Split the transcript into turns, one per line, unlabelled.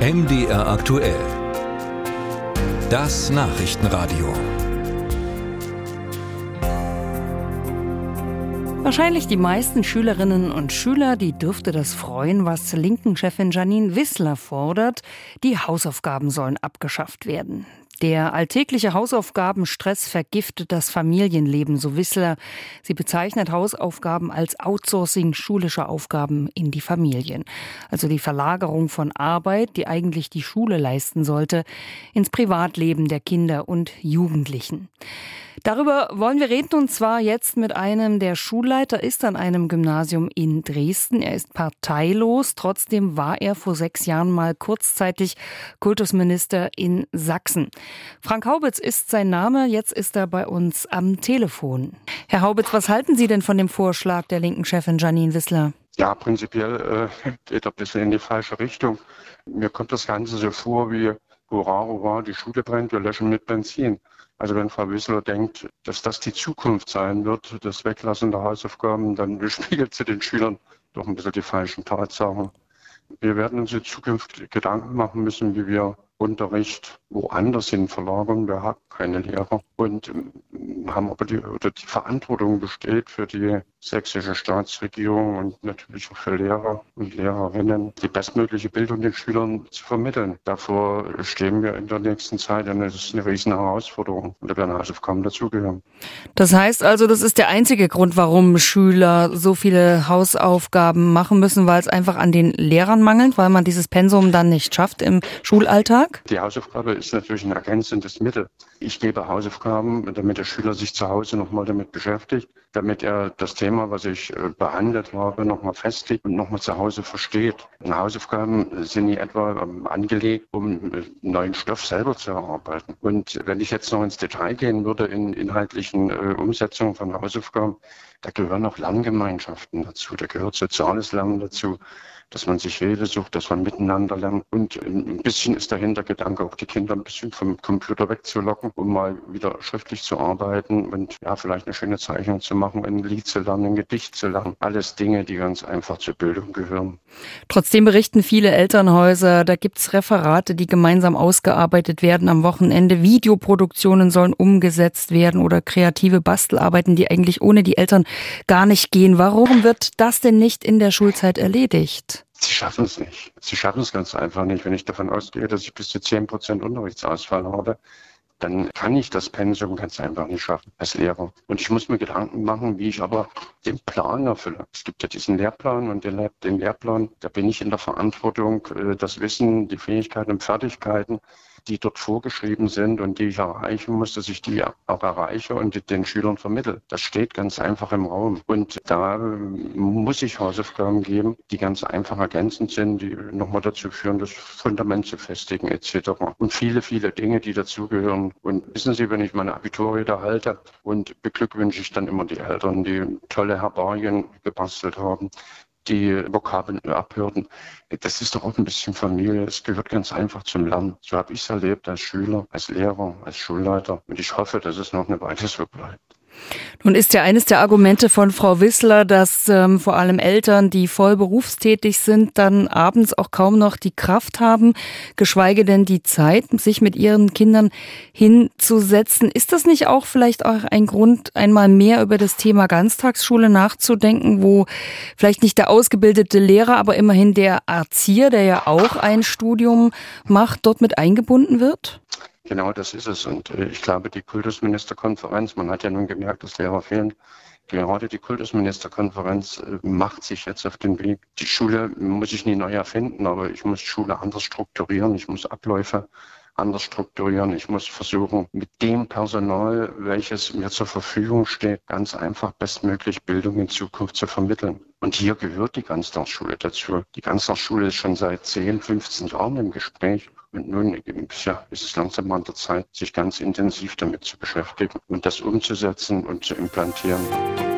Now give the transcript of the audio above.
MDR aktuell. Das Nachrichtenradio.
Wahrscheinlich die meisten Schülerinnen und Schüler, die dürfte das freuen, was Linken-Chefin Janine Wissler fordert. Die Hausaufgaben sollen abgeschafft werden. Der alltägliche Hausaufgabenstress vergiftet das Familienleben, so Wissler. Sie bezeichnet Hausaufgaben als Outsourcing schulischer Aufgaben in die Familien. Also die Verlagerung von Arbeit, die eigentlich die Schule leisten sollte, ins Privatleben der Kinder und Jugendlichen. Darüber wollen wir reden und zwar jetzt mit einem, der Schulleiter ist an einem Gymnasium in Dresden. Er ist parteilos. Trotzdem war er vor sechs Jahren mal kurzzeitig Kultusminister in Sachsen. Frank Haubitz ist sein Name. Jetzt ist er bei uns am Telefon. Herr Haubitz, was halten Sie denn von dem Vorschlag der linken Chefin Janine Wissler?
Ja, prinzipiell äh, geht er ein bisschen in die falsche Richtung. Mir kommt das Ganze so vor wie, hurra, hurra, die Schule brennt, wir löschen mit Benzin. Also wenn Frau Wissler denkt, dass das die Zukunft sein wird, das Weglassen der Hausaufgaben, dann spiegelt sie den Schülern doch ein bisschen die falschen Tatsachen. Wir werden uns in Zukunft Gedanken machen müssen, wie wir Unterricht woanders hin verlagern. Wir haben keine Lehrer und ähm, haben aber die, oder die Verantwortung besteht für die sächsische Staatsregierung und natürlich auch für Lehrer und Lehrerinnen, die bestmögliche Bildung den Schülern zu vermitteln. Davor stehen wir in der nächsten Zeit und das ist eine riesen Herausforderung und da werden Hausaufgaben dazugehören.
Das heißt also, das ist der einzige Grund, warum Schüler so viele Hausaufgaben machen müssen, weil es einfach an den Lehrern mangelt, weil man dieses Pensum dann nicht schafft im Schulalltag?
Die Hausaufgabe ist natürlich ein ergänzendes Mittel. Ich gebe Hausaufgaben, damit der Schüler sich zu Hause nochmal damit beschäftigt, damit er das Thema, was ich äh, behandelt habe, nochmal festlegt und nochmal zu Hause versteht. Und Hausaufgaben sind nie etwa ähm, angelegt, um äh, neuen Stoff selber zu erarbeiten. Und wenn ich jetzt noch ins Detail gehen würde in inhaltlichen äh, Umsetzungen von Hausaufgaben, da gehören auch Lerngemeinschaften dazu, da gehört soziales Lernen dazu dass man sich Hilfe sucht, dass man miteinander lernt. Und ein bisschen ist der Hintergedanke, auch die Kinder ein bisschen vom Computer wegzulocken, um mal wieder schriftlich zu arbeiten und ja, vielleicht eine schöne Zeichnung zu machen, ein Lied zu lernen, ein Gedicht zu lernen. Alles Dinge, die ganz einfach zur Bildung gehören.
Trotzdem berichten viele Elternhäuser, da gibt's Referate, die gemeinsam ausgearbeitet werden am Wochenende. Videoproduktionen sollen umgesetzt werden oder kreative Bastelarbeiten, die eigentlich ohne die Eltern gar nicht gehen. Warum wird das denn nicht in der Schulzeit erledigt?
Sie schaffen es nicht. Sie schaffen es ganz einfach nicht. Wenn ich davon ausgehe, dass ich bis zu 10 Prozent Unterrichtsausfall habe, dann kann ich das Pensum ganz einfach nicht schaffen als Lehrer. Und ich muss mir Gedanken machen, wie ich aber den Plan erfülle. Es gibt ja diesen Lehrplan und den, Lehrplan, da bin ich in der Verantwortung, äh, das Wissen, die Fähigkeiten und Fertigkeiten die dort vorgeschrieben sind und die ich erreichen muss, dass ich die auch erreiche und den Schülern vermittle. Das steht ganz einfach im Raum. Und da muss ich Hausaufgaben geben, die ganz einfach ergänzend sind, die nochmal dazu führen, das Fundament zu festigen etc. Und viele, viele Dinge, die dazugehören. Und wissen Sie, wenn ich meine Abiturrede halte und beglückwünsche ich dann immer die Eltern, die tolle Herbarien gebastelt haben, die Vokabeln abhörten. Das ist doch auch ein bisschen Familie. Es gehört ganz einfach zum Lernen. So habe ich es erlebt als Schüler, als Lehrer, als Schulleiter. Und ich hoffe, dass es noch eine Weile so bleibt.
Nun ist ja eines der Argumente von Frau Wissler, dass ähm, vor allem Eltern, die voll berufstätig sind, dann abends auch kaum noch die Kraft haben, geschweige denn die Zeit, sich mit ihren Kindern hinzusetzen. Ist das nicht auch vielleicht auch ein Grund, einmal mehr über das Thema Ganztagsschule nachzudenken, wo vielleicht nicht der ausgebildete Lehrer, aber immerhin der Erzieher, der ja auch ein Studium macht, dort mit eingebunden wird?
Genau das ist es. Und äh, ich glaube, die Kultusministerkonferenz, man hat ja nun gemerkt, dass Lehrer fehlen, Gerade die Kultusministerkonferenz äh, macht sich jetzt auf den Weg. Die Schule muss ich nie neu erfinden, aber ich muss Schule anders strukturieren. Ich muss Abläufe anders strukturieren. Ich muss versuchen, mit dem Personal, welches mir zur Verfügung steht, ganz einfach bestmöglich Bildung in Zukunft zu vermitteln. Und hier gehört die Ganztagsschule dazu. Die Ganztagsschule ist schon seit 10, 15 Jahren im Gespräch. Und nun ja, ist es langsam an der Zeit, sich ganz intensiv damit zu beschäftigen und das umzusetzen und zu implantieren.